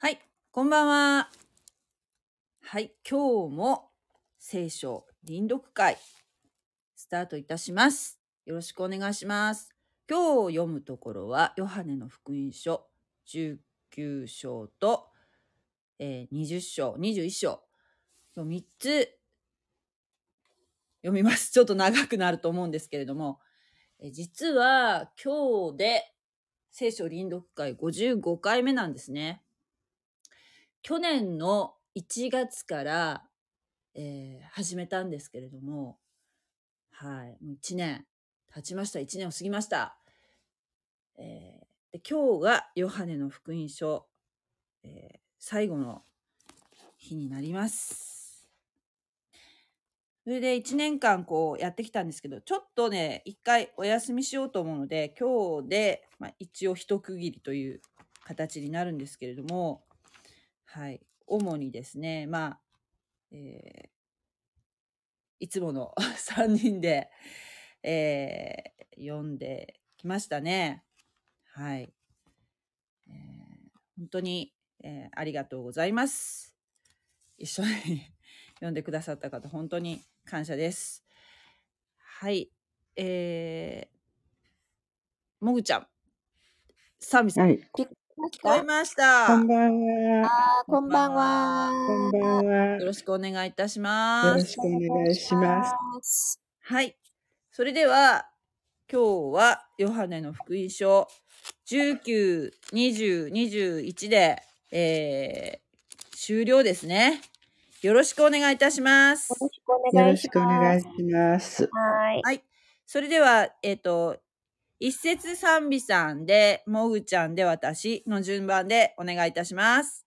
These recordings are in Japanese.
はい、こんばんは。はい、今日も聖書臨読会スタートいたします。よろしくお願いします。今日読むところはヨハネの福音書19章と、えー20章、21章。今日3つ読みます。ちょっと長くなると思うんですけれども、え実は今日で聖書臨読会55回目なんですね。去年の1月から、えー始めたんですけれども、はい、もう1年経ちました。1年を過ぎました。えーで今日がヨハネの福音書、えー最後の日になります。それで1年間こうやってきたんですけど、ちょっとね、一回お休みしようと思うので、今日で、まあ、一応一区切りという形になるんですけれども、はい。主にですね、まあ、えーいつもの 3人で、えー読んできましたね。はい。えー本当に、えーありがとうございます。一緒に 読んでくださった方、本当に感謝です。はい。えー、もぐちゃん、サミさん、はい。聞こえました。こんばんは。こんばんは。こんばんは。よろしくお願いいたしよます。ろしくお願いします。す。はい。それでは、今日はヨハネの福音書19、20、21で、えー終了ですね。よろしくお願いいたします。よろしくお願いしくお願います。します。はい。はい。それでは、えっ、と、一節賛美さんで、もぐちゃんで私の順番でお願いいたします。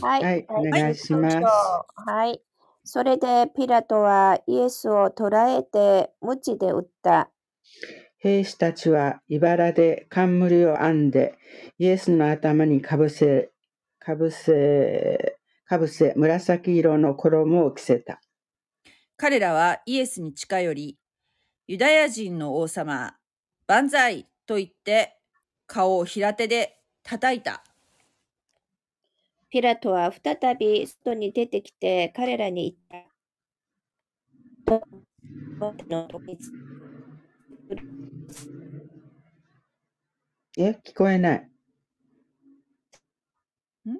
はい。はいお願いしますはい。それでピラトはイエスを捕らえて鞭で打った。兵士たちは茨で冠を編んで、イエスの頭にかぶせ、かぶせ、かぶせ、紫色の衣を着せた。彼らはイエスに近寄り、ユダヤ人の王様、万歳と言って顔を平手で叩いた。ピラトは再び外に出てきて彼らに言った。の時え、聞こえない。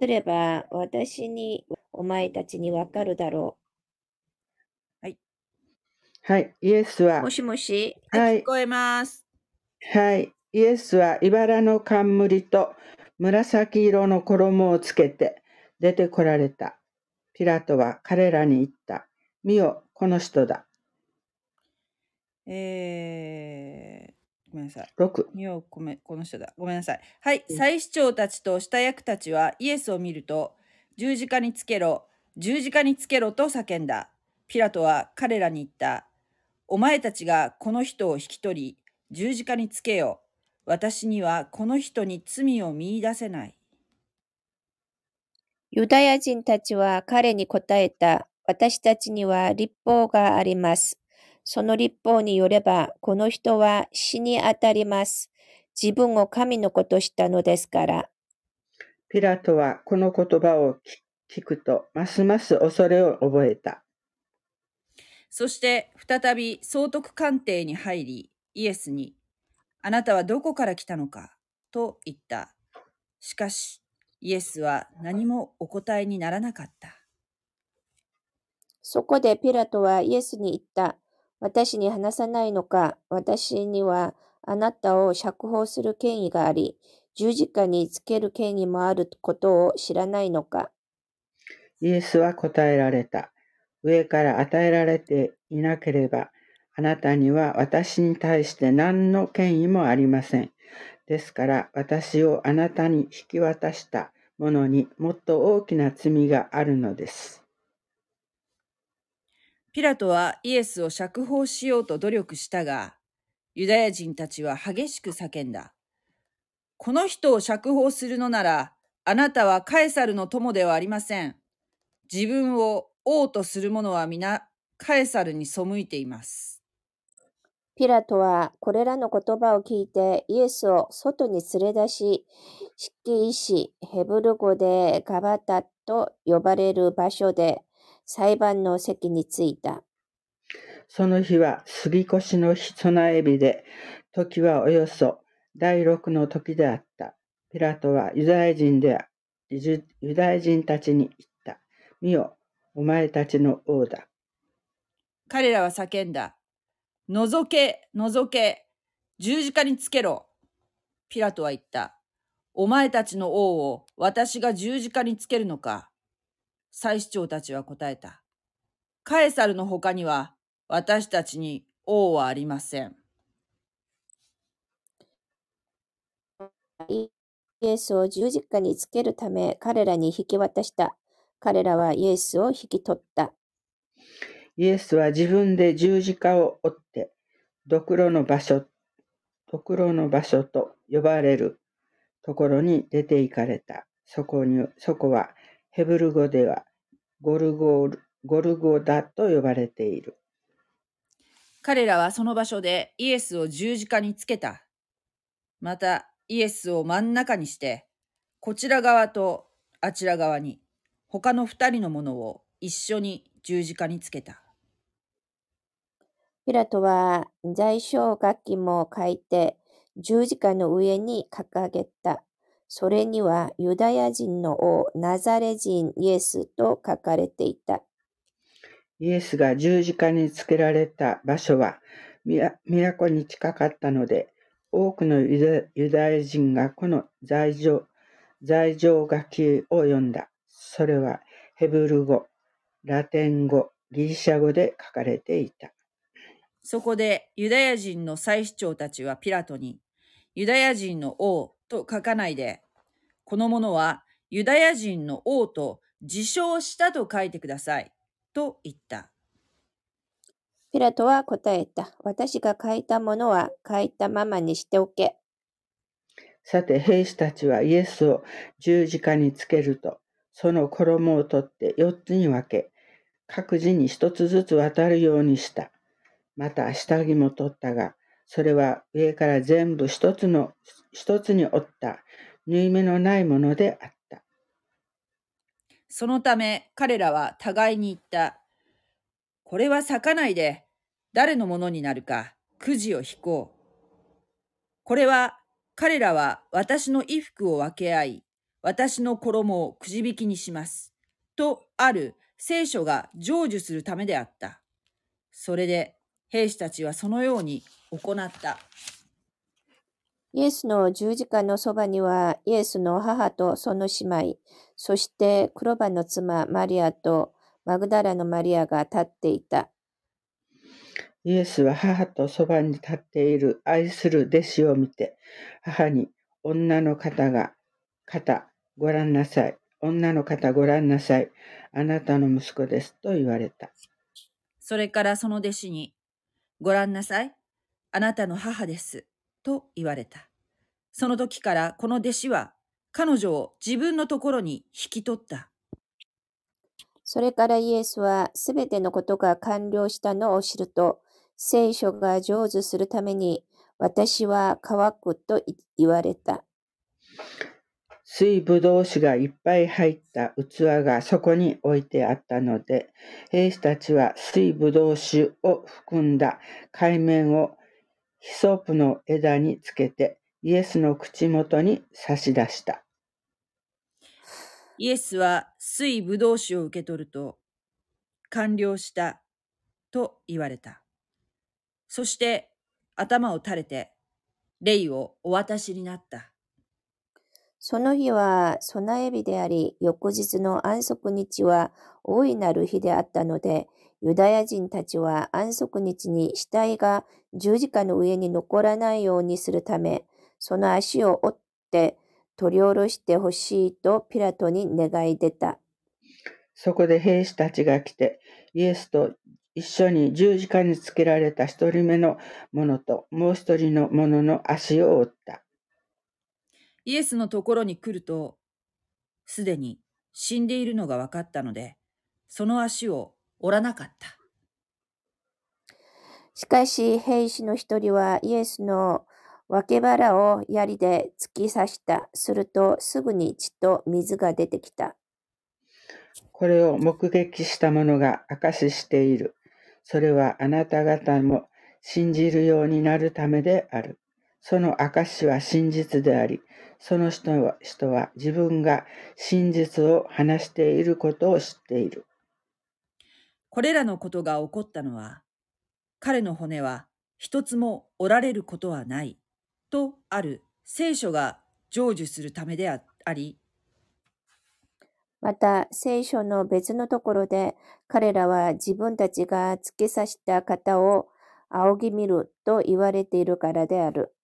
すれば私にお前たちにわかるだろはい。イエスう。はも、しもし。はい聞。こえます。はい。イエスは茨の冠と紫色の衣をつけて出てこられた。ピラトは彼らに言った。見よ、この人だ。えー、ごめんなさい。6。見ようごめんこの人だ。ごめんなさい。はい。祭司長たちと下役たちはイエスを見ると、十字架につけろ、十字架につけろと叫んだ。ピラトは彼らに言った。お前たちがこの人を引き取り、十字架につけよ。私にはこの人に罪を見出せない。ユダヤ人たちは彼に答えた。私たちには立法があります。その立法によれば、この人は死に当たります。自分を神の子としたのですから。ピラトはこの言葉を聞くと、ますます恐れを覚えた。そして再び総督官邸に入り、イエスに、あなたはどこから来たのか？と言った。しかし、イエスは何もお答えにならなかった。そこでピラトはイエスに言った。私に話さないのか私にはあなたを釈放する権威があり、十字架につける権威もあることを知らないのか？イエスは答えられた。上から与えられていなければ、あなたには私に対して何の権威もありません。ですから、私をあなたに引き渡した者にもっと大きな罪があるのです。ピラトはイエスを釈放しようと努力したが、ユダヤ人たちは激しく叫んだ。この人を釈放するのなら、あなたはカエサルの友ではありません。自分を王とする者は皆、カエサルに背いています。ピラトはこれらの言葉を聞いてイエスを外に連れ出し、式石ヘブル語でガバタと呼ばれる場所で裁判の席に着いた。その日は杉越の備え日で、時はおよそ第六の時であった。ピラトはユダヤ人でユダヤ人たちに言った。見よ、お前たちの王だ。彼らは叫んだ。覗け、覗け、十字架につけろ。ピラトは言った。お前たちの王を私が十字架につけるのか。祭司長たちは答えた。カエサルの他には私たちに王はありません。イエスを十字架につけるため彼らに引き渡した。彼らはイエスを引き取った。イエスは自分で十字架を追って、ドクロの場所、ドクロの場所と呼ばれるところに出て行かれた。そこに、そこはヘブル語ではゴルゴゴルゴダと呼ばれている。彼らはその場所でイエスを十字架につけた。またイエスを真ん中にして、こちら側とあちら側に他の二人のものを一緒に十字架につけた。ピラトは在所楽器も書いて十字架の上に掲げた。それにはユダヤ人の王ナザレ人イエスと書かれていた。イエスが十字架につけられた場所は都に近かったので、多くのユダヤ人がこの罪状罪状書きを読んだ。それはヘブル語、ラテン語、ギリシャ語で書かれていた。そこでユダヤ人の祭司長たちはピラトに、ユダヤ人の王と書かないで、このものはユダヤ人の王と自称したと書いてください。と言った。ピラトは答えた。私が書いたものは書いたままにしておけ。さて、兵士たちはイエスを十字架につけると、その衣を取って四つに分け、各自に一つずつ渡るようにした。また下着も取ったが、それは上から全部一つの、一つに折った縫い目のないものであった。そのため彼らは互いに言った。これは裂かないで、誰のものになるか、くじを引こう。これは、彼らは私の衣服を分け合い、私の衣をくじ引きにします。とある聖書が成就するためであった。それで兵士たちはそのように行った。イエスの十字架のそばには、イエスの母とその姉妹、そして黒羽の妻マリアとマグダラのマリアが立っていた。イエスは母とそばに立っている愛する弟子を見て、母に、女の方が、方、ご覧なさい。女の方ご覧なさい。あなたの息子です。と言われた。それからその弟子に、ご覧なさい。あなたの母です。と言われた。その時からこの弟子は彼女を自分のところに引き取った。それからイエスはすべてのことが完了したのを知ると、聖書が成就するために私は乾くと言われた。水ぶどう酒がいっぱい入った器がそこに置いてあったので、兵士たちは水ぶどう酒を含んだ海面をヒソープの枝につけてイエスの口元に差し出した。イエスは水ぶどう酒を受け取ると、完了したと言われた。そして頭を垂れて、霊をお渡しになった。その日は備え日であり、翌日の安息日は大いなる日であったので、ユダヤ人たちは安息日に死体が十字架の上に残らないようにするため、その足を折って取り下ろしてほしいとピラトに願い出た。そこで兵士たちが来て、イエスと一緒に十字架につけられた一人目の者ともう一人の者の足を折った。イエスのところに来ると、すでに死んでいるのが分かったので、その足を折らなかった。しかし兵士の一人はイエスの脇腹を槍で突き刺した。するとすぐに血と水が出てきた。これを目撃した者が証ししている。それはあなた方も信じるようになるためである。その証は真実であり、その人は人は自分が真実を話していることを知っている。これらのことが起こったのは、彼の骨は一つも折られることはない、とある聖書が成就するためであり、また聖書の別のところで彼らは自分たちが突き刺した方を仰ぎ見ると言われているからである。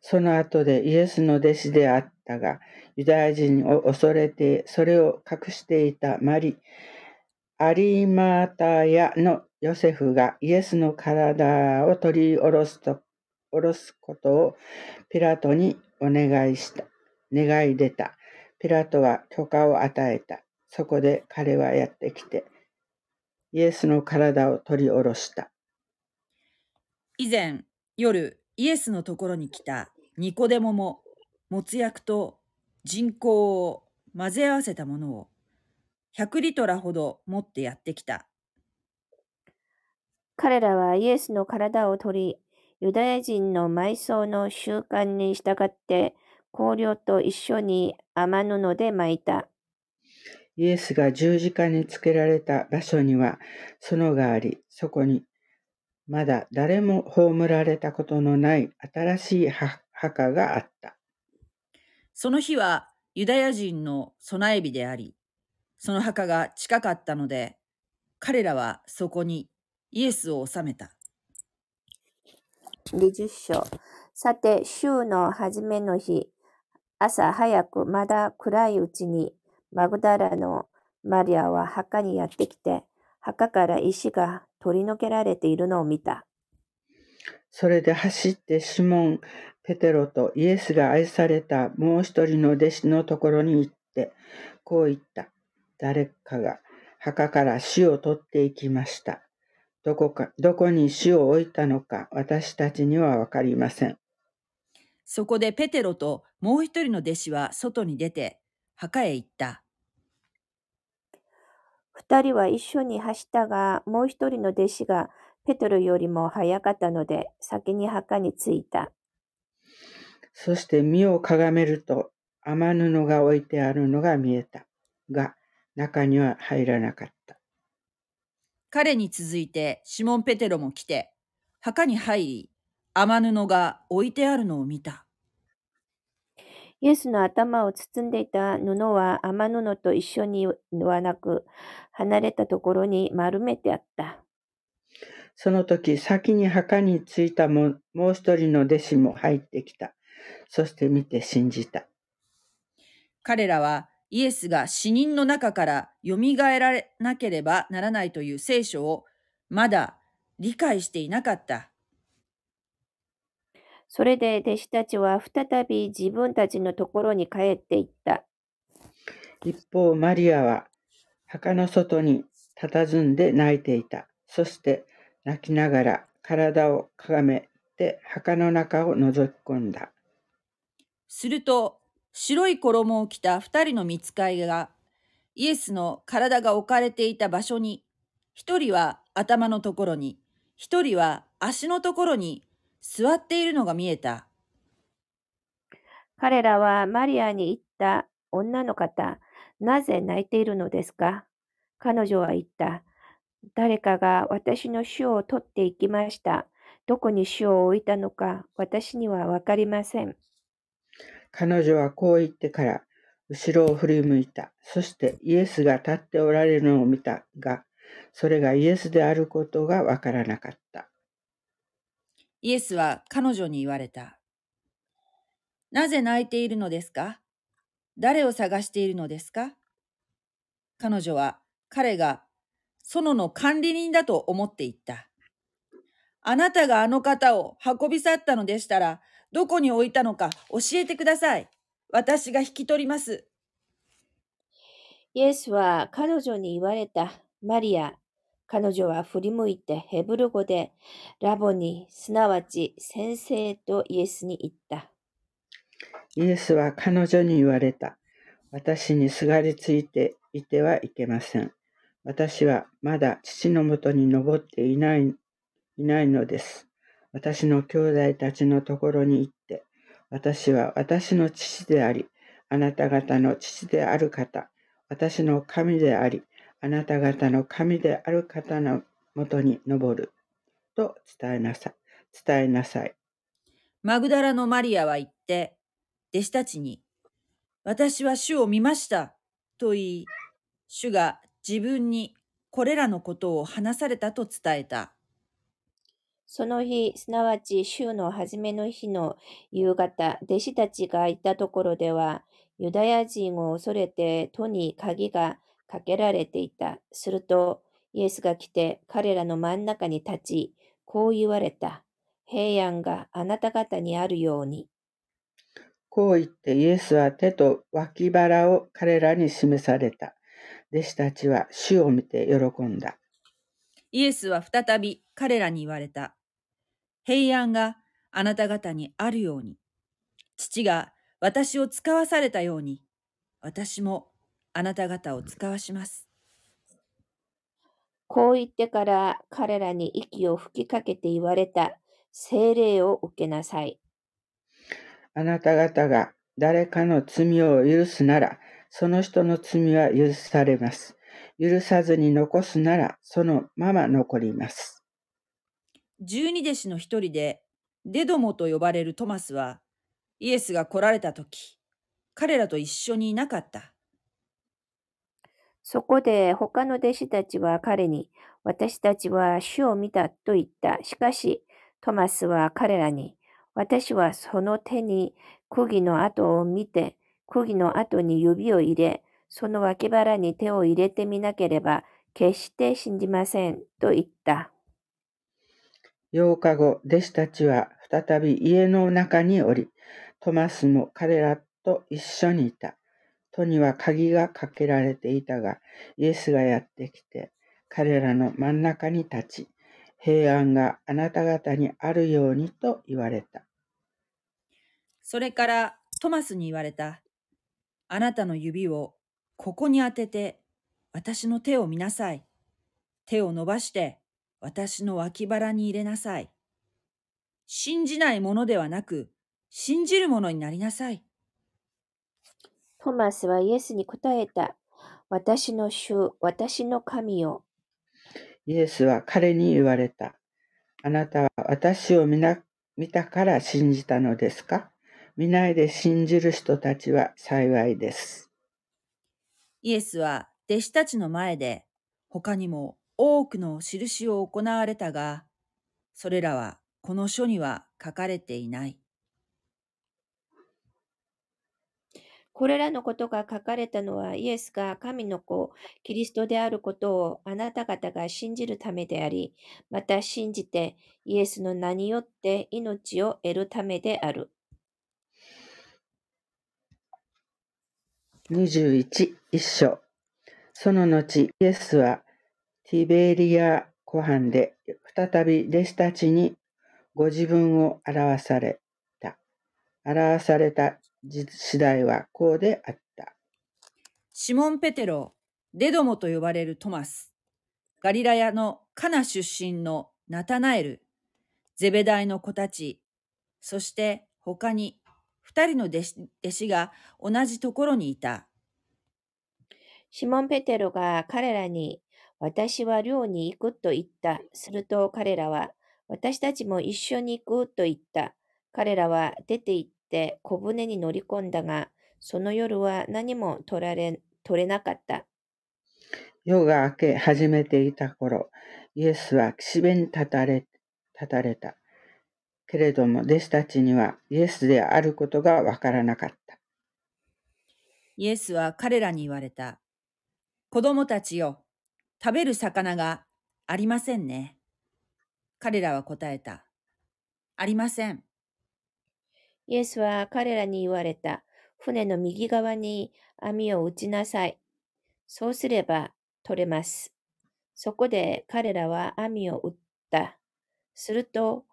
その後でイエスの弟子であったが、ユダヤ人を恐れてそれを隠していたマリ、アリマタヤのヨセフがイエスの体を取り下ろすと下ろすことをピラトにお願いした。願い出た。ピラトは許可を与えた。そこで彼はやってきて、イエスの体を取り下ろした。以前、夜、イエスのところに来たニコデモも、もつ薬と人工を混ぜ合わせたものを100リトラほど持ってやってきた。彼らはイエスの体を取り、ユダヤ人の埋葬の習慣に従って香料と一緒に雨布で巻いた。イエスが十字架につけられた場所には園があり、そこにまだ誰も葬られたことのない新しい墓があった。その日はユダヤ人の備え日であり、その墓が近かったので、彼らはそこにイエスを納めた。20章。さて、週の初めの日、朝早くまだ暗いうちにマグダラのマリアは墓にやってきて、墓から石が取り除けられているのを見た。それで走ってシモン・ペテロとイエスが愛されたもう一人の弟子のところに行って、こう言った。誰かが墓から死を取っていきました。どこか、どこに死を置いたのか私たちにはわかりません。そこでペテロともう一人の弟子は外に出て墓へ行った。二人は一緒に走ったが、もう一人の弟子がペテロよりも早かったので、先に墓に着いた。そして身をかがめると、雨布が置いてあるのが見えた。が、中には入らなかった。彼に続いてシモン・ペテロも来て、墓に入り、雨布が置いてあるのを見た。イエスの頭を包んでいた布は雨布と一緒にはなく、離れたところに丸めてあった。その時、先に墓に着いたももう一人の弟子も入ってきた。そして見て信じた。彼らはイエスが死人の中から蘇られなければならないという聖書をまだ理解していなかった。それで弟子たちは再び自分たちのところに帰っていった。一方、マリアは墓の外に佇んで泣いていた。そして泣きながら体をかがめて墓の中を覗き込んだ。すると、白い衣を着た二人の見つかいが、イエスの体が置かれていた場所に、一人は頭のところに、一人は足のところに座っているのが見えた。彼らはマリアに言った、女の方、なぜ泣いているのですか？彼女は言った。誰かが私の死を取っていきました。どこに死を置いたのか私にはわかりません。彼女はこう言ってから、後ろを振り向いた。そしてイエスが立っておられるのを見たが、それがイエスであることがわからなかった。イエスは彼女に言われた。なぜ泣いているのですか？誰を探しているのですか？彼女は彼が園の管理人だと思っていった。あなたがあの方を運び去ったのでしたら、どこに置いたのか教えてください。私が引き取ります。イエスは彼女に言われた。マリア。彼女は振り向いてヘブル語でラボに、すなわち先生とイエスに言った。イエスは彼女に言われた。私にすがりついていてはいけません。私はまだ父のもとに登っていないいないのです。私の兄弟たちのところに行って、私は私の父であり、あなた方の父である方、私の神であり、あなた方の神である方のもとに登る。と伝えなさい。伝えなさい。マグダラのマリアは言って、弟子たちに、私は主を見ました、と言い、主が自分にこれらのことを話されたと伝えた。その日、すなわち週の初めの日の夕方、弟子たちがいたところでは、ユダヤ人を恐れて戸に鍵がかけられていた。すると、イエスが来て彼らの真ん中に立ち、こう言われた。平安があなた方にあるように。こう言ってイエスは手と脇腹を彼らに示された。弟子たちは主を見て喜んだ。イエスは再び彼らに言われた。平安があなた方にあるように。父が私を使わされたように、私もあなた方を使わします。こう言ってから彼らに息を吹きかけて言われた。聖霊を受けなさい。あなた方が誰かの罪を許すなら、その人の罪は許されます。許さずに残すなら、そのまま残ります。十二弟子の一人で、デドモと呼ばれるトマスは、イエスが来られた時、彼らと一緒にいなかった。そこで他の弟子たちは彼に、私たちは主を見たと言った。しかし、トマスは彼らに、私はその手に釘の跡を見て、釘の跡に指を入れ、その脇腹に手を入れてみなければ、決して信じませんと言った。8日後、弟子たちは再び家の中におり、トマスも彼らと一緒にいた。戸には鍵がかけられていたが、イエスがやってきて、彼らの真ん中に立ち、平安があなた方にあるようにと言われた。それからトマスに言われた。あなたの指をここに当てて、私の手を見なさい。手を伸ばして、私の脇腹に入れなさい。信じないものではなく、信じるものになりなさい。トマスはイエスに答えた。私の主、私の神よ。イエスは彼に言われた。あなたは私を見な見たから信じたのですか？見ないで信じる人たちは幸いです。イエスは弟子たちの前で他にも多くの印を行われたが、それらはこの書には書かれていない。これらのことが書かれたのは、イエスが神の子、キリストであることをあなた方が信じるためであり、また信じてイエスの名によって命を得るためである。21一章その後、イエスはティベリア湖畔で再び弟子たちにご自分を表された。表された次第はこうであった。シモン・ペテロ、デドモと呼ばれるトマス、ガリラヤのカナ出身のナタナエル、ゼベダイの子たち、そして他に二人の弟子弟子が同じところにいた。シモン・ペテロが彼らに、私は寮に行くと言った。すると彼らは、私たちも一緒に行くと言った。彼らは出て行って小舟に乗り込んだが、その夜は何も取られ取れなかった。夜が明け始めていた頃、イエスは岸辺に立たれ立たれた。けれども弟子たちにはイエスであることがわからなかった。イエスは彼らに言われた。子供たちよ、食べる魚がありませんね。彼らは答えた。ありません。イエスは彼らに言われた。船の右側に網を打ちなさい。そうすれば取れます。そこで彼らは網を打った。すると、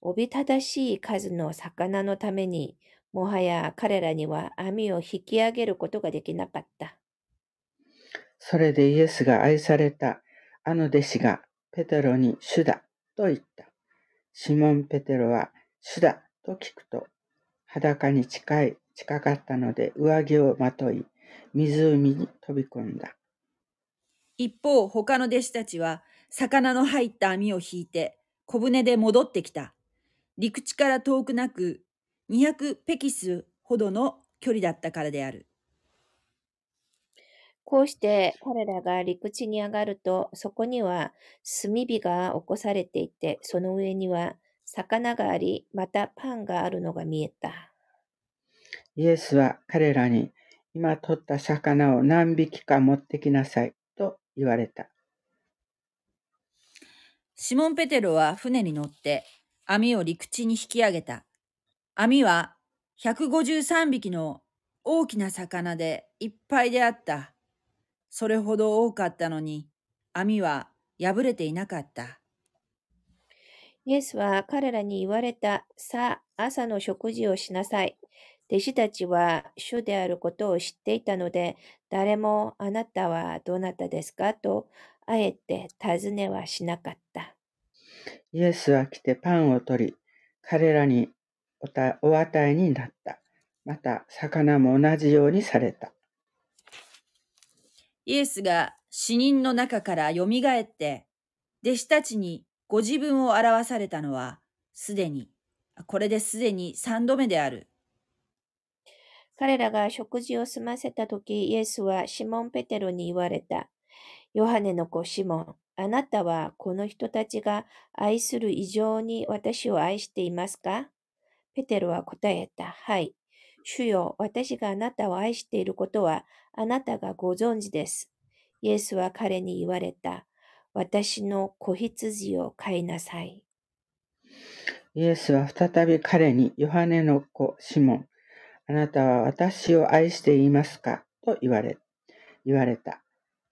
おびただしい数の魚のために、もはや彼らには網を引き上げることができなかった。それでイエスが愛されたあの弟子がペテロに主だと言った。シモン・ペテロは主だと聞くと裸に近い近かったので上着をまとい湖に飛び込んだ。一方、他の弟子たちは、魚の入った網を引いて、小舟で戻ってきた。陸地から遠くなく、200ペキスほどの距離だったからである。こうして彼らが陸地に上がると、そこには炭火が起こされていて、その上には魚があり、またパンがあるのが見えた。イエスは彼らに今取った魚を何匹か持ってきなさいと言われた。シモン・ペテロは船に乗って網を陸地に引き上げた。網は153匹の大きな魚でいっぱいであった。それほど多かったのに網は破れていなかった。イエスは彼らに言われた。さあ、朝の食事をしなさい。弟子たちは主であることを知っていたので、誰もあなたはどなたですか？と、あえて尋ねはしなかった。イエスは来てパンを取り、彼らにおたお与えになった。また、魚も同じようにされた。イエスが死人の中から蘇って、弟子たちにご自分を表されたのは、すでに、これですでに三度目である。彼らが食事を済ませたとき、イエスはシモン・ペテロに言われた。ヨハネの子シモン、あなたはこの人たちが愛する以上に私を愛していますか？ペテロは答えた。はい。主よ、私があなたを愛していることはあなたがご存知です。イエスは彼に言われた。私の子羊を飼いなさい。イエスは再び彼に、ヨハネの子シモン、あなたは私を愛していますか？と言われ、言われた。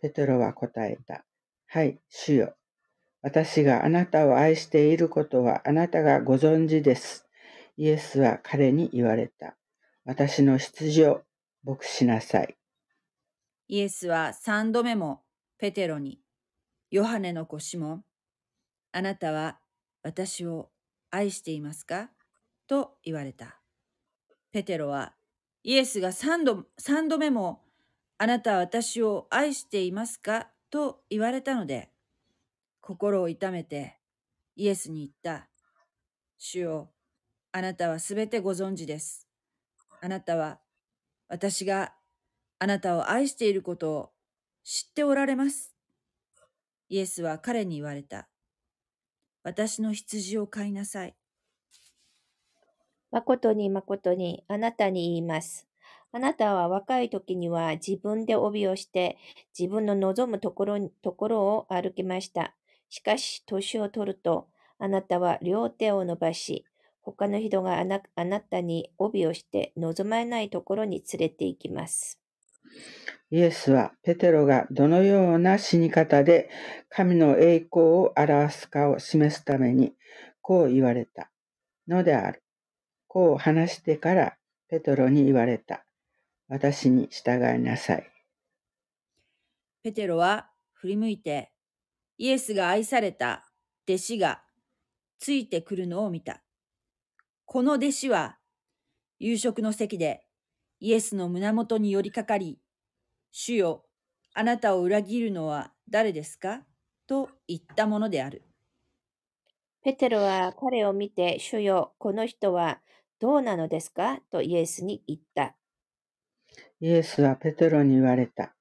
ペテロは答えた。はい、主よ。私があなたを愛していることはあなたがご存知です。イエスは彼に言われた。私の羊を牧しなさい。イエスは三度目もペテロに、ヨハネの子シモン、あなたは私を愛していますか？と言われた。ペテロはイエスが三度三度目もあなたは私を愛していますか？と言われたので、心を痛めてイエスに言った。主よ、あなたはすべてご存知です。あなたは私があなたを愛していることを知っておられます。イエスは彼に言われた。私の羊を飼いなさい。誠に誠にあなたに言います。あなたは若い時には自分で帯をして自分の望むところところを歩きました。しかし、年を取ると、あなたは両手を伸ばし、他の人があなあなたに帯をして望まないところに連れて行きます。イエスはペテロがどのような死に方で神の栄光を表すかを示すためにこう言われたのである。こう話してからペテロに言われた。私に従いなさい。ペテロは振り向いて、イエスが愛された弟子がついてくるのを見た。この弟子は夕食の席でイエスの胸元に寄りかかり、主よ、あなたを裏切るのは誰ですか？と言ったものである。ペテロは彼を見て、主よ、この人はどうなのですか？とイエスに言った。イエスはペテロに言われた。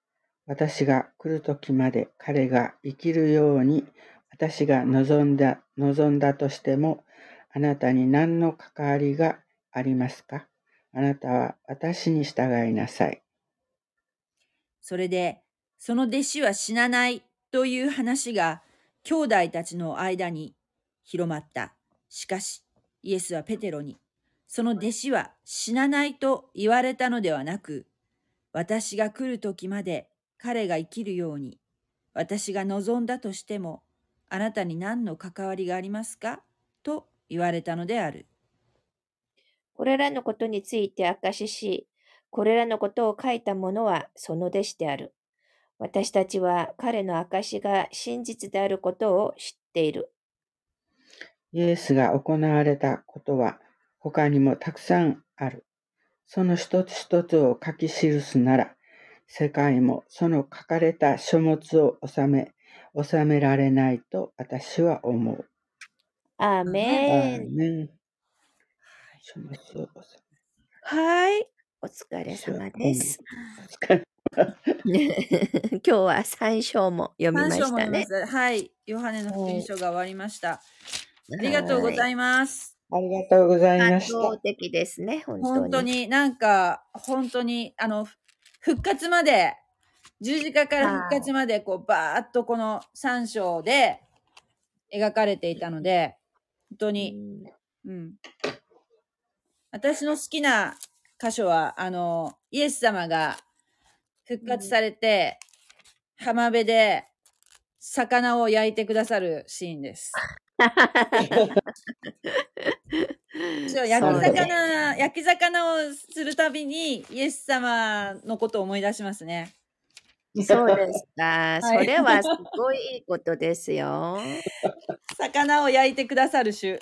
私が来る時まで彼が生きるように私が望んだ、望んだとしてもあなたに何の関わりがありますか？あなたは私に従いなさい。それで、その弟子は死なないという話が兄弟たちの間に広まった。しかし、イエスはペテロに、その弟子は死なないと言われたのではなく、私が来る時まで彼が生きるように、私が望んだとしても、あなたに何の関わりがありますか？と言われたのである。これらのことについて証しし、これらのことを書いた者はその弟子である。私たちは彼の証が真実であることを知っている。イエスが行われたことは他にもたくさんある。その一つ一つを書き記すなら、世界もその書かれた書物を収め、収められないと私は思う。アーアメン。ーメン。書物を収めはい。お疲れ様です。お疲れ 今日は3章も読みま3章したね。はい。ヨハネの福音書が終わりました。ありがとうございいます。ありがとうございま。した。感動的ですね、本当に。本当になんか、本当に、あの、復活まで、十字架から復活まで、こう、バーっとこの3章で描かれていたので、本当に、うん。私の好きな箇所は、あの、イエス様が復活されて、浜辺で魚を焼いてくださるシーンです。そう焼き魚、焼き魚をするたびに、イエス様のことを思い出しますね。そうですか。そいれはすごいいいことですよ。魚を焼いてくださる主。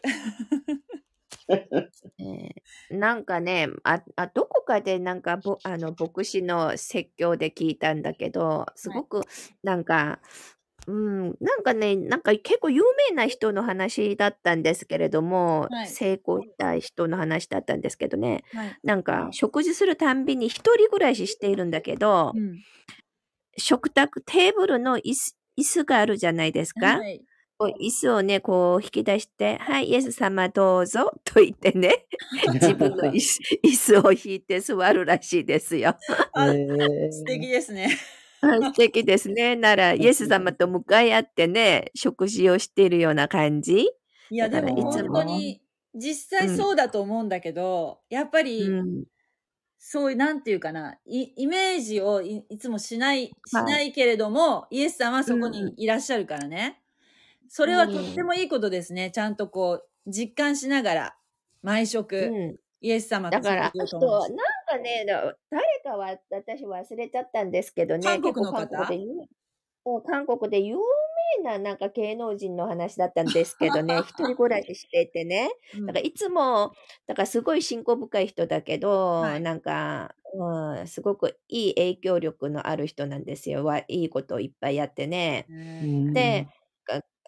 えーなんかねああ、どこかでなんかぼあの牧師の説教で聞いたんだけど、すごくなんか、うん、なんかね、なんか結構有名な人の話だったんですけれども、はい成功した人の話だったんですけどね、はい。なんか食事するたんびに一人暮らししているんだけど、うん。食卓、テーブルの椅子椅子があるじゃないですか。はい。こう椅子をね、こう引き出して、はい、イエス様どうぞ と言ってね、自分の 椅子椅子を引いて座るらしいですよ。あえー素敵ですね。はい素敵ですね。なら、イエス様と向かい合ってね、食事をしているような感じ。いや、でもだからいつも本当に、実際そうだと思うんだけど、やっぱり、うん、そういう、なんていうかな、イイメージをいいつもしない、しないけれども、イエスさんはそこにいらっしゃるからね。それはとってもいいことですね。ちゃんとこう、実感しながら、毎食、うん。イエス様とだから、あ食事と、なんかね、だ誰かは私忘れちゃったんですけどね、韓国の方？結構韓国で有うん韓国で有名ななんか芸能人の話だったんですけどね、一人暮らししててね、うんだからいつも、だからすごい信仰深い人だけど、はいなんか、うん、すごくいい影響力のある人なんですよ。わいいことをいっぱいやってね。で、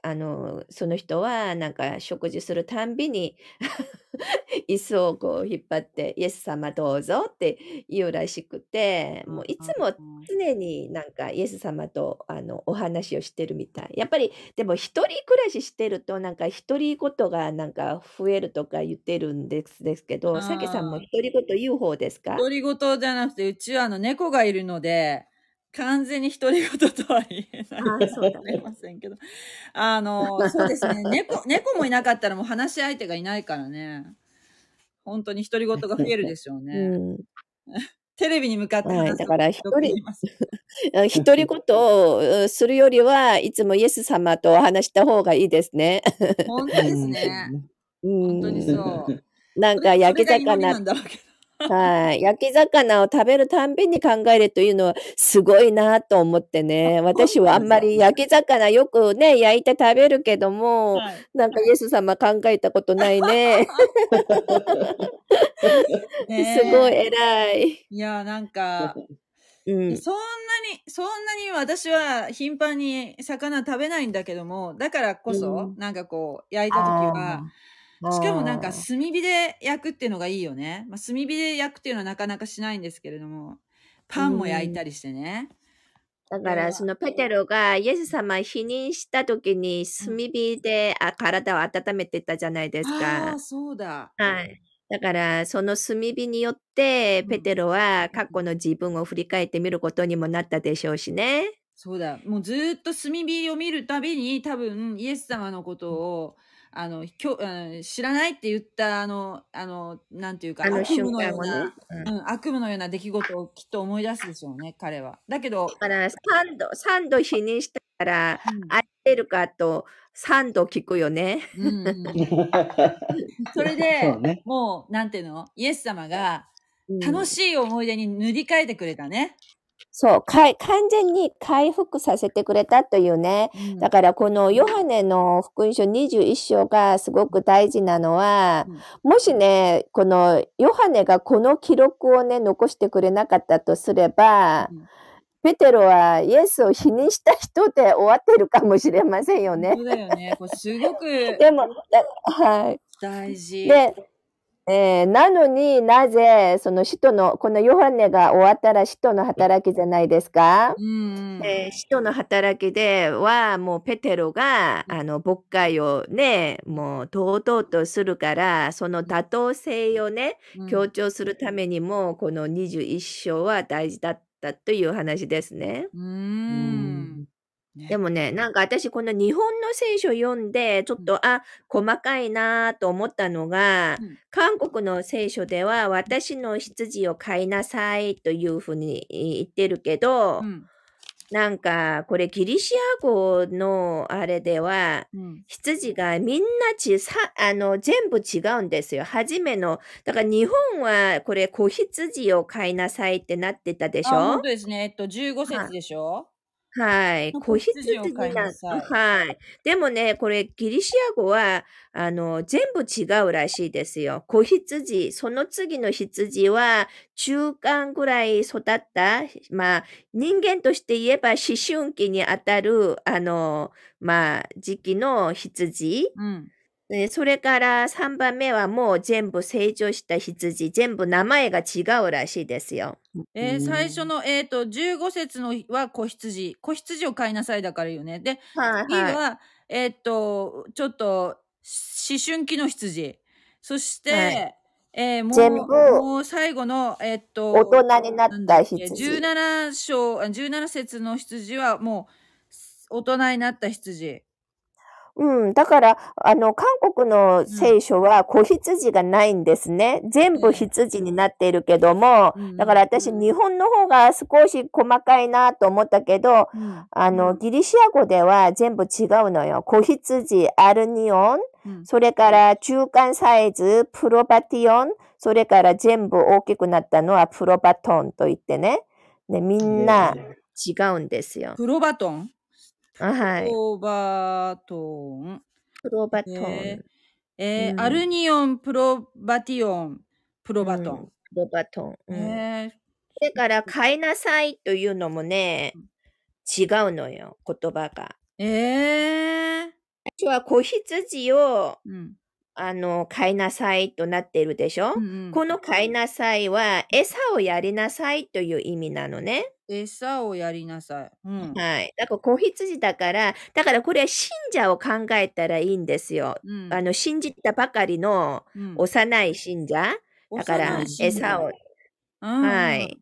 ああの、その人はなんか食事するたんびに 椅子をこう引っ張って、イエス様どうぞって言うらしくて、もういつも常になんかイエス様とあのお話をしてるみたい。やっぱりでも一人暮らししてるとなんか独り言がなんか増えるとか言ってるんですですけど、さけさんも独り言言う方ですか？独り言じゃなくて、うちはあの猫がいるので、完全に独り言とは言えない。そうだすいませんけど。あの、そうですね。猫、猫もいなかったらもう話し相手がいないからね。本当に独り言が増えるでしょうね。うん、テレビに向かってはい、話すだから一人独り言をうんするよりはいつもイエス様と話した方がいいですね。本当ですね。本本当にそう。なんか焼きそれが祈りな魚んだろうけど。はい。焼き魚を食べるたんびに考えるというのはすごいなと思ってね。私はあんまり焼き魚よくね、焼いて食べるけども、はいなんかイエス様考えたことないね。ねすごい偉い。いや、なんか、うん。そんなに、そんなに私は頻繁に魚食べないんだけども、だからこそ、うんなんかこう、焼いた時は、しかもなんか炭火で焼くっていうのがいいよね。まあ、炭火で焼くっていうのはなかなかしないんですけれども、パンも焼いたりしてね。だから、そのペテロがイエス様否認した時に炭火であ体を温めてたじゃないですあかあ、。そうだ。はい。だから、その炭火によって、ペテロは過去の自分を振り返ってみることにもなったでしょうしね。そうだ。もうずーっと炭火を見るたびに、多分、イエス様のことを、あの、きょうん知らないって言った、あの、あの、なんていうか、あの悪瞬夢のような、間をね。うんうん、悪夢のような出来事をきっと思い出すでしょうね、彼は。だけど、だから、3度、三度否認したから、うん合ってるかと3度聞くよね。うんうんそれそでう、ね。もう、なんていうの？イエス様が楽い。しい思い出に塗り替えてくれたね。そう、かい完全に回復させてくれたというね。うんだからこのヨハネの福音書21章がすごく大事なのは、もしね、このヨハネがこの記録をね、残してくれなかったとすれば、うんペテロはイエスを否認した人で終わってるかもしれませんよね。そうだよね。これすごくでも、だはい。大事。で、えーなのになぜ、その使徒の、このヨハネが終わったら使徒の働きじゃないですか？うんうんえー使徒の働きでは、もうペテロが、あの、牧会をね、もう、とうとうとするから、その妥当性をね、うん強調するためにも、この21章は大事だったという話ですね。うーでもね、なんか私この日本の聖書読んで、ちょっと、あ、細かいなと思ったのが、うん。韓国の聖書では、私の羊を飼いなさいというふうに言ってるけど、うん。なんか、これギリシア語のあれでは、うん。羊がみんなちさ、あの、全部違うんですよ。初めの、だから日本はこれ子羊を飼いなさいってなってたでしあ、本ょ当ですね。えっと、15節でしょ？はい。の子羊子羊を飼いなはい。でもね、これギリシア語は、あの、全部違うらしいですよ。子羊、その次の羊は中間ぐらい育った、まあ、人間として言えば思春期にあたる、あの、まあ、時期の羊。うん。でそれから3番目はもう全部成長した羊、全部名前が違うらしいですよ。えーうん最初の、えっ、と、15節のは子羊。子羊を飼いなさいだから言うね。で、はい次は、えっ、と、ちょっと、思春期の羊。そして、はいえーもう、全部もう最後の、えっ、と、大人になった羊。17章、あ17節の羊はもう、大人になった羊。うん、だから、あの、韓国の聖書は子羊がないんですね。全部羊になっているけども、うん。だから私、日本の方が少し細かいなと思ったけど、うん。あの、ギリシア語では全部違うのよ。子羊、アルニオン、うん。それから中間サイズ、プロバティオン、それから全部大きくなったのはプロバトンと言ってね。ねみんな違うんですよ。プロバトン？あはいプ。ロバトン。プロバトン。ええーうんアルニオン、プロバティオン、プロバトうんン。プロバトン。うんえだから、買いなさいというのもね、違うのよ、言葉が。ー、えー、私は子羊を、うんあの、買いなさいとなっているでしょ、うんうんこの買いなさいは、餌をやりなさいという意味なのね。餌をやりなさい。うん。はい。だから子羊だから、だからこれは信者を考えたらいいんですよ。うんあの、信じたばかりのうん幼い信者。だから幼い、信者餌を、うんはい。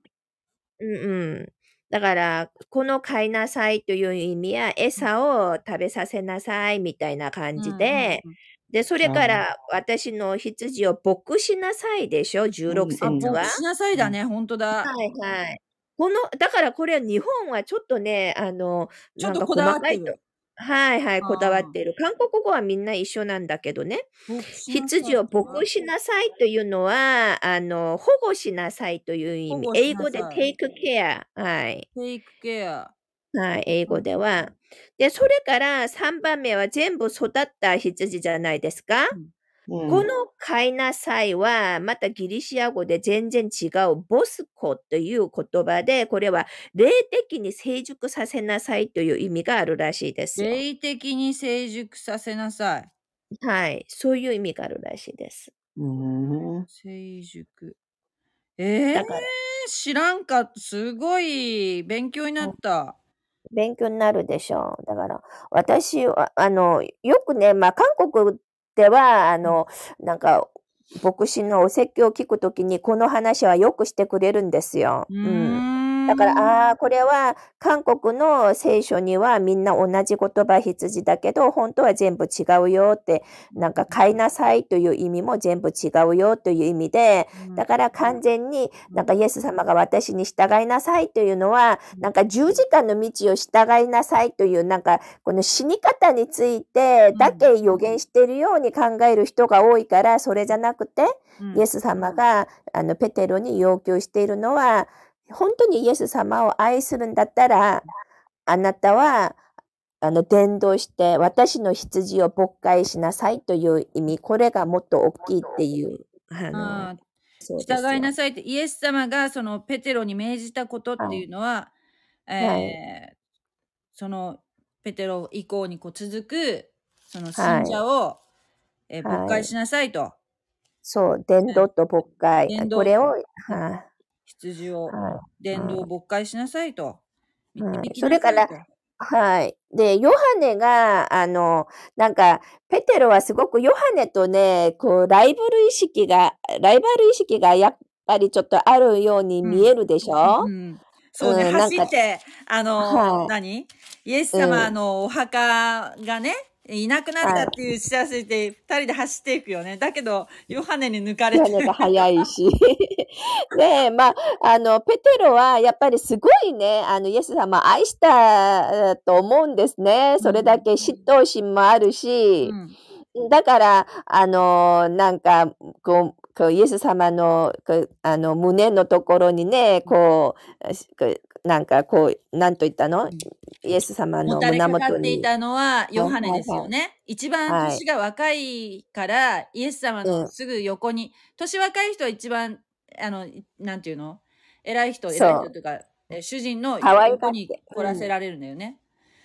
うんうん。だから、この飼いなさいという意味や、餌を食べさせなさいみたいな感じで、うんうんで、それから私の羊を牧しなさいでしょ、16うん節あ、は。牧しなさいだね、本当だ。はいはい。この、だからこれは日本はちょっとね、あの、ちょっとこだわってる。はいはい、こだわっている。韓国語はみんな一緒なんだけどね。羊を牧しなさいというのは、あの、保護しなさいという意味英語で take care。はい。テイクケア。はい、英語では。で、それから3番目は全部育った羊じゃないですか？うんこの飼いなさいは、またギリシア語で全然違うボスコという言葉で、これは霊的に成熟させなさいという意味があるらしいですよ。霊的に成熟させなさい。はい、そういう意味があるらしいです。うん成熟。えーだから、知らんかった。すごい勉強になった。勉強になるでしょう。だから、私は、あの、よくね、まあ、韓国では、あの、なんか、牧師のお説教を聞くときに、この話はよくしてくれるんですよ。うん。だから、ああ、これは韓国の聖書にはみんな同じ言葉羊だけど、本当は全部違うよって、なんか変えなさいという意味も全部違うよという意味で、だから完全になんかイエス様が私に従いなさいというのは、なんか十字架の道を従いなさいという、なんかこの死に方についてだけ予言しているように考える人が多いから、それじゃなくて、うん。イエス様があのペテロに要求しているのは、本当にイエス様を愛するんだったら、あなたはあの伝道して私の羊を牧会しなさいという意味、これがもっと大きいっていう。あの従いなさいってイエス様がそのペテロに命じたことっていうのは、えーそのペテロ以降にこう続くその信者を、えーはい。牧会しなさいと、そう、伝道と牧会。これを、はい羊をは伝道牧会しなさいと。それからはい。で、ヨハネが、あの、なんか、ペテロはすごくヨハネとね、こう、ライバル意識が、ライバル意識がやっぱりちょっとあるように見えるでしょ、うん。そうね、うん。走って、あの、はい。何？イエス様のお墓がね、いなくなったっていう知らせで、二人で走っていくよね。だけど、ヨハネに抜かれて。ヨハネが早いし。で、まあ、あの、ペテロはやっぱりすごいね、あの、イエス様を愛したと思うんですね。それだけ嫉妬心もあるし、うんだから、あの、なんか、こう、こうイエス様の、こうあの、胸のところにね、こうなんかこう、なんと言ったの？イエス様のもたれ胸元かかっていに。たのはヨハネですよね。一番はい年が若いから、イエス様うん。のすぐ横に、年若い人は一番、あの、いなんていうの？偉い人、偉い人というか、え主人の横に来らせられるんだよね。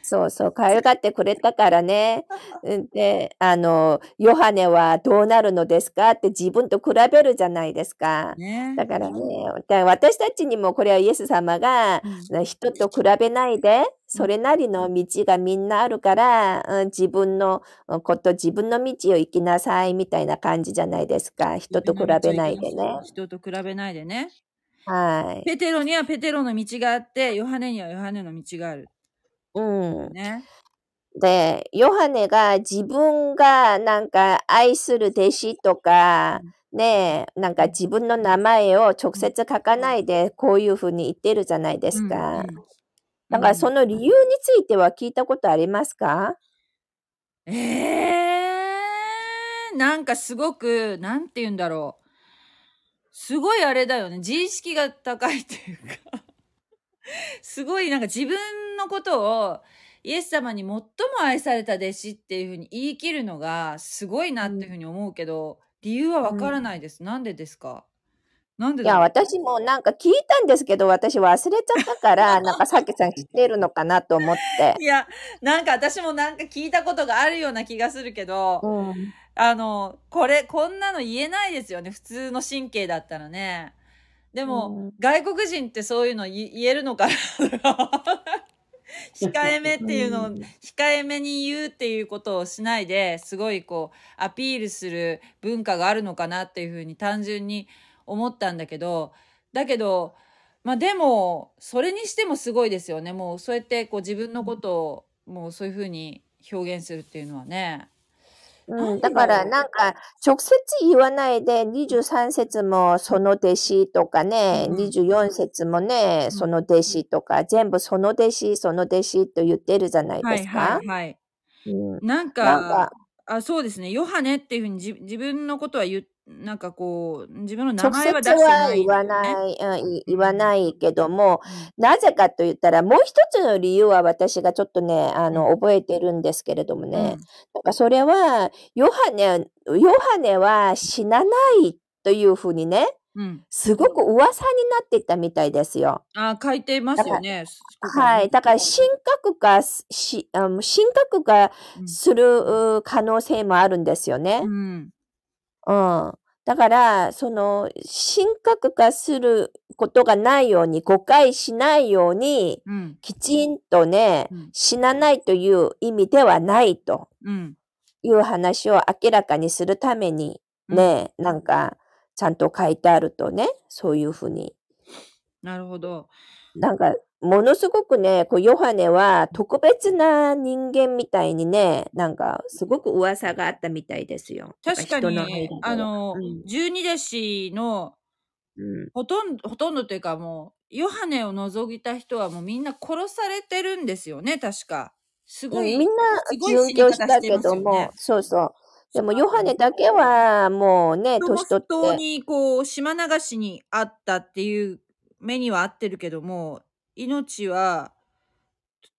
そうそう、可愛がってくれたからね。うんで、あの、ヨハネはどうなるのですかって自分と比べるじゃないですか。ね。だからね、だ私たちにもこれはイエス様が、うん人と比べないで、それなりの道がみんなあるから、うん自分のうんこと、自分の道を行きなさいみたいな感じじゃないですか。人と比べないでね。人と比べないでね。はい。ペテロにはペテロの道があって、ヨハネにはヨハネの道がある。うん。ね。で、ヨハネが自分がなんか愛する弟子とか、ねえ、なんか自分の名前を直接書かないでこういうふうに言ってるじゃないですか。うんうんだからその理由については聞いたことありますか？ええー、なんかすごく、なんて言うんだろう。すごいあれだよね。自意識が高いっていうか。すごいなんか自分のことをイエス様に最も愛された弟子っていうふうに言い切るのがすごいなっていうふうに思うけど、理由はわからないです。なんでですか？なんでいや、だろう？私もなんか聞いたんですけど、私忘れちゃったから、なんかさきさん知ってるのかなと思って。いや、なんか私もなんか聞いたことがあるような気がするけど、うん。あの、これ、こんなの言えないですよね。普通の神経だったらね。でも、うん外国人ってそういうの言言えるのかな控えめっていうのを、うん控えめに言うっていうことをしないで、すごいこう、アピールする文化があるのかなっていうふうに単純に思ったんだけど、だけど、まあでも、それにしてもすごいですよね。もうそうやってこう自分のことを、もうそういうふうに表現するっていうのはね。うん、だからなんか直接言わないで23節もその弟子とかね、うん24節もね、うんその弟子とか全部その弟子、その弟子と言ってるじゃないはいですか。はいはい。うんなんか、なんかあ、そうですね。ヨハネっていうふうに自自分のことは言う、なんかこう、自分の名前は出してなはい言わない、うんい言わないけども、なぜかと言ったらもう一つの理由は私がちょっとね、あの、覚えてるんですけれどもうんね、なんかそれは、ヨハネ、ヨハネは死なないというふうにね、うん。すごく噂になっていたみたいですよ。あ、書いてますよね。はい。だから、神格化し、神格化うんするう可能性もあるんですよねう。ん。うん。だから、その、神格化することがないように、誤解しないように、うん。きちんとね、うん死なないという意味ではないとうん。いう話を明らかにするために、ね、なんか、ちゃんと書いてあるとね、そういうふうに。なるほど。なんか、ものすごくね、こう、ヨハネは特別な人間みたいにね、なんか、すごく噂があったみたいですよ。確かに人のあのう、ん十二弟子のうんほとんど、ほとんどというかもう、ヨハネを除いた人はもうみんな殺されてるんですよね、確か。すごい。みんなすごい殉教したけども、よねそうそう。でも、ヨハネだけは、もうね、年取って、にこう島流しにあったっていう目には合ってるけども命は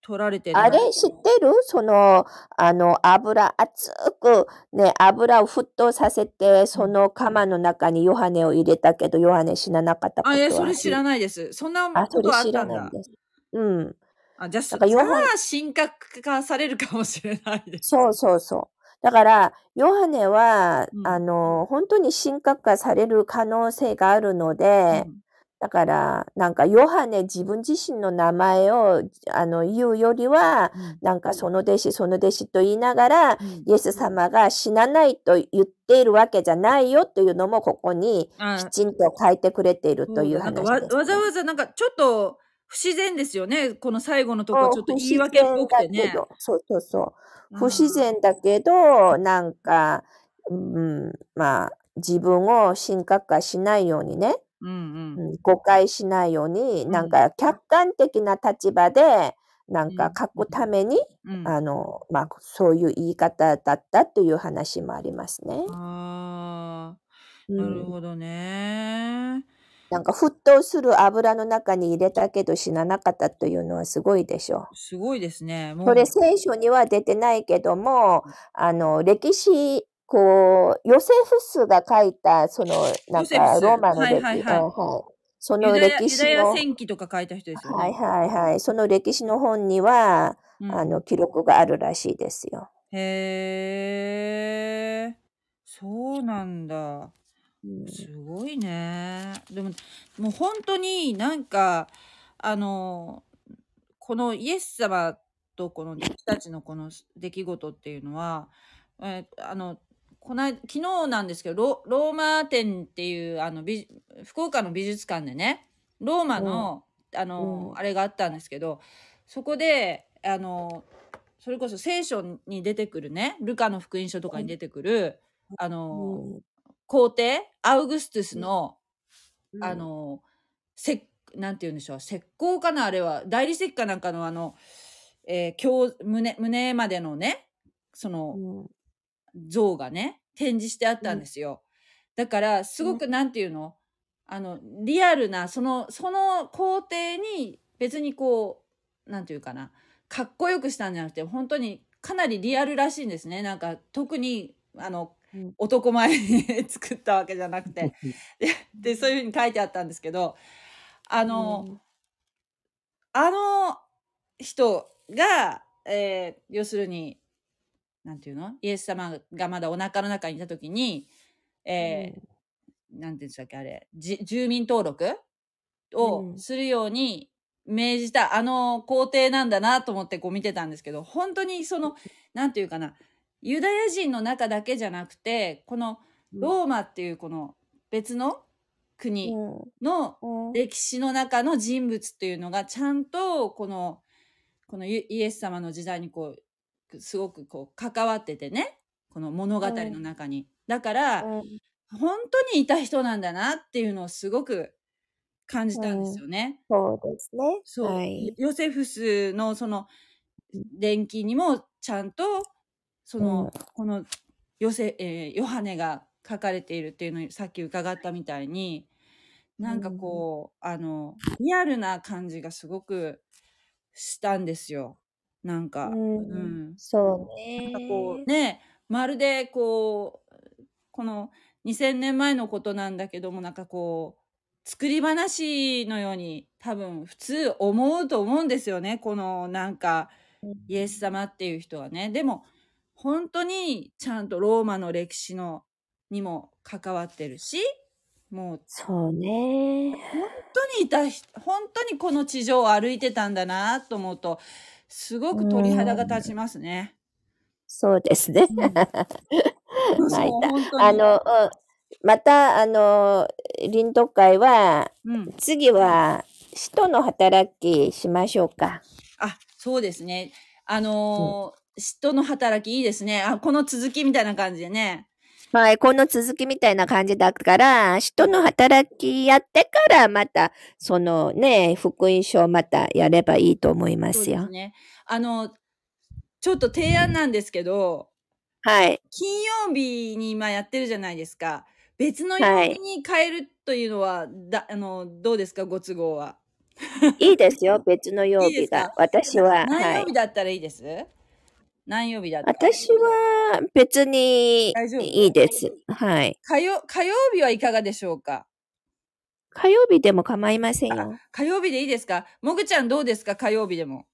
取られてあれ知ってる？その、あの、油、熱く、ね、油を沸騰させて、その釜の中にヨハネを入れたけど、ヨハネ死ななかったことは。あいやそれ知らないですそんなことあったんだらないんです。うん。あじゃあそだからヨハネ神格化されるかもしれないですそうそうそう。だから、ヨハネは、うんあの、本当に神格化される可能性があるので、うんだから、なんか、ヨハネ自分自身の名前を、あの、言うよりは、うん。なんか、その弟子、その弟子と言いながら、うん。イエス様が死なないと言っているわけじゃないよというのも、ここにあきちんと書いてくれているという話です、わわざわざなんかちょっと不自然ですよね。この最後のとこうんちょっと言い訳っぽくてね。そうそうそう。うん。不自然だけど、なんか、うん、まあ、自分を神格化しないようにね、うんうん。うん誤解しないように、うん。なんか客観的な立場で、なんかうん。書くために、うん。あの、まあ、そういう言い方だったという話もありますね。なるん、ほどね。なんか沸騰する油の中に入れたけど死ななかったというのはすごいでしょすごいですね。もう。それ聖書には出てないけども、あの、歴史、こう、ヨセフスが書いた、その、なんかローマの歴史、はいはいはいうんはいその歴史ユダヤの、戦記とか書いた人ですよね。はいはいはい、その歴史の本には、うんあの、記録があるらしいですよ。へえ、そうなんだ。うんすごいね。でも、もう本当になんか、あの、このイエス様とこの弟子たちのこの出来事っていうのは、えーあの、この間昨日なんですけど、ロローマ展っていう、あの、美福岡の美術館でね、ローマの、あの、うん。あれがあったんですけど、そこで、あの、それこそ聖書に出てくるね、ルカの福音書とかに出てくる、あの、うん。皇帝アウグストゥスの、うん。あの石なんて言うんでしょう石膏かなあれは。大理石かなんかのあの、えー胸胸胸までのねそのうん像がね展示してあったんですよ。だからすごくなんていうの？あのリアルなそのその皇帝に別にこうなんていうかな？かっこよくしたんじゃなくて本当にかなりリアルらしいんですね。なんか特にあのうん。男前に作ったわけじゃなくて。でそういうふうに書いてあったんですけどあの、あの人が、えー要するになんていうの？イエス様がまだお腹の中にいた時に、えーなんていうんでしたっけあれ。じ住民登録？うん。をするように命じたあの皇帝なんだなと思ってこう見てたんですけど本当にそのなんていうかなユダヤ人の中だけじゃなくてこのローマっていうこの別の国のうん。うん。歴史の中の人物っていうのがちゃんとこのこのイイエス様の時代にこうすごくこう関わっててねこの物語の中に。だからうん本当にいた人なんだなっていうのをすごく感じたんですよね。そうですね。そう、はい。ヨセフスのその伝記にもちゃんとその、うんこのヨセ、えーヨハネが書かれているっていうのをさっき伺ったみたいになんかこう、あのリアルな感じがすごくしたんですよ。なんか、うんうんそうね。なんかこうねまるでこうこの2,000年前のことなんだけどもなんかこう作り話のように多分普通思うと思うんですよねこのなんかイエス様っていう人はね。でも本当にちゃんとローマの歴史のにも関わってるしもうそうね。本当にいた人本当にこの地上を歩いてたんだなと思うとすごく鳥肌が立ちますね。そうですね。そう泣いあの、うん、また、あの、臨読会は、うん次は、使徒の働きしましょうか。あ、そうですね。あのー、使徒の働きいいですね。あ、この続きみたいな感じでね。はい、この続きみたいな感じだから、使徒の働きやってからまた、そのね、福音書またやればいいと思いますよ。そうですね。あの、ちょっと提案なんですけど、はい。金曜日に今やってるじゃないですか。別のはい曜日に変えるというのは、だあのどうですか？ご都合は。いいですよ、別の曜日いいですか？が。私は、何はい曜日。だったらいいです、何曜日だった？ら私は別に大丈夫？いいです。はい。火曜火曜日はいかがでしょうか？火曜日でも構いませんよ。火曜日でいいですか？もぐちゃんどうですか？火曜日でも。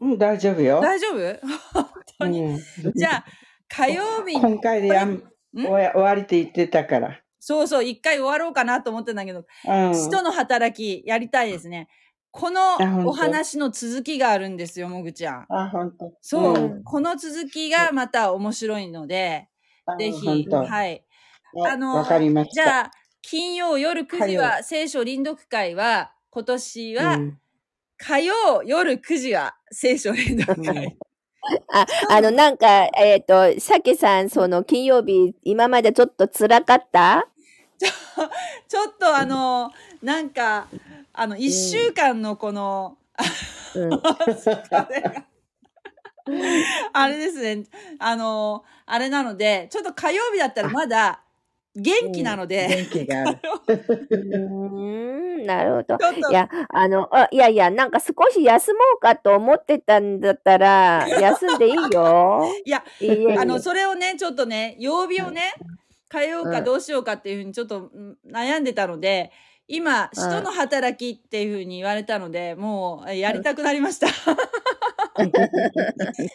うん、大丈夫よ。大丈夫？本当に。うん、じゃあ、火曜日、今回でやん？終わ終わりって言ってたから。そうそう、一回終わろうかなと思ってんだけど、うん。使徒の働きやりたいですね。このお話の続きがあるんですよ、もぐちゃん。あ、本当。そう、うんこの続きがまた面白いので、ぜひ。はい。ああのわかりました。じゃあ、金曜夜9時は聖書臨読会は、今年は、うん火曜夜9時は聖書連読会。うんあ、あの、なんか、えっ、と、さけさん、その、金曜日、今までちょっと辛かった？ちょっとあの、なんか、あの、一週間のこの、うん。あれですね。あの、あれなので、ちょっと火曜日だったらまだ元気なので、元気がある。うーん、なるほど。いや、あの、あいやいや、なんか少し休もうかと思ってたんだったら、休んでいいよ。いや、あの、それをね、ちょっとね、曜日をね、変えようかうんどうしようかっていうふうにちょっとうん悩んでたので、今、使徒の働きっていうふうに言われたので、もうえやりたくなりました。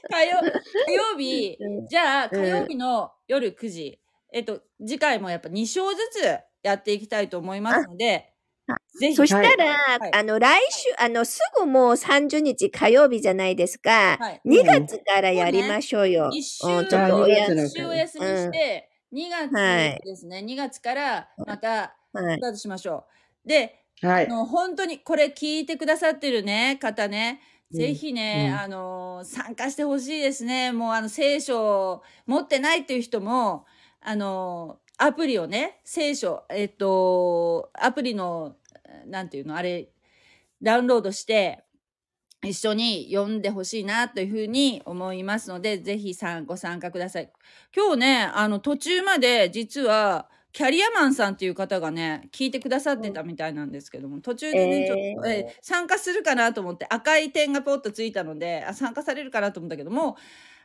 火曜火曜日、うん。じゃあうん火曜日の夜9時、えっと、次回もやっぱ2章ずつやっていきたいと思いますのであ、ぜひ、そしたら、はい。あの、来週、あの、すぐもう30日火曜日じゃないですか。はい、2月からやりましょうよ。一週うんちょっとお週お休みして、2はい月ですね、2月からまたはい。スタートしましょう。で、はい。あの本当にこれ聞いてくださってるね、方ね、うんぜひね、うんあの、参加してほしいですね。もうあの、聖書を持ってないっていう人も、あの、アプリをね、聖書、えっと、アプリの、なんていうの、あれ、ダウンロードして、一緒に読んでほしいなというふうに思いますので、ぜひさんご参加ください。今日ね、あの途中まで実は、キャリアマンさんっていう方がね、聞いてくださってたみたいなんですけども、途中でね、えー。ちょっと、えー参加するかなと思って赤い点がポッとついたので、あ参加されるかなと思ったけども、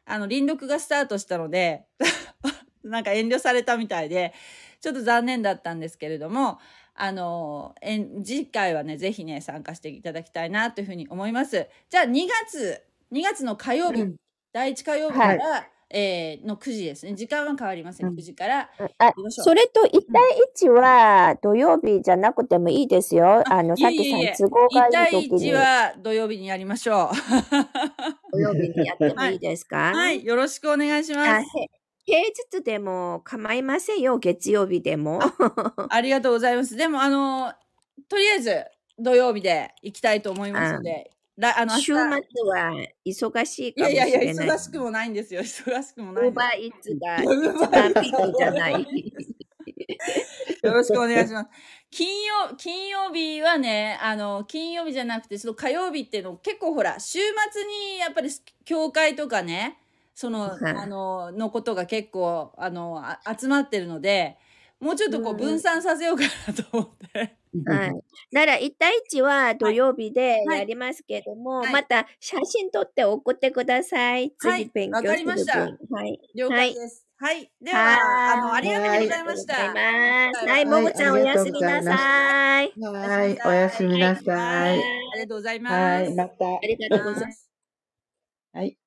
あの、臨読がスタートしたので、なんか遠慮されたみたいで、ちょっと残念だったんですけれども、あの、えん次回はね、ぜひね、参加していただきたいなというふうに思います。じゃあ、2月、2月の火曜日、うん。第1火曜日から、えーの9時ですね。時間は変わりません。うん9時から。あそれと1対1は土曜日じゃなくてもいいですよ。あの、さきいえいえさん都合が1対いい時1には土曜日にやりましょ土曜日にやってもいいですか？う。はい。よろしくお願いしあます。へ平日でも構いませんよ。月曜日でも。ありがとうございます。でも、あの、とりあえず土曜日で行きたいと思いますので、らあの、週末は忙しいかもしいやいやいや、れない。忙しくもないんですよ。忙しくもないんでオーバーイーツが一番ピークじゃない。す。よろしくお願いします。金曜、金曜日はね、あの、金曜日じゃなくて、その火曜日っていうの結構ほら、週末にやっぱり教会とかね、その、はいあの、のことが結構、あの、あ集まってるので、もうちょっとこううん分散させようかなと思って。はい。なら、1対1は土曜日ではいやりますけども、はいまた写真撮って送ってください。はい次勉わか強する分。りましたはい。了解です。はい。では、はいあの、ありがとうございました。ははいい、ももちゃんおやすみなさい。はい。おやすみなさはいい。ありがとうございます。はい。また。ありがとうございます。はい。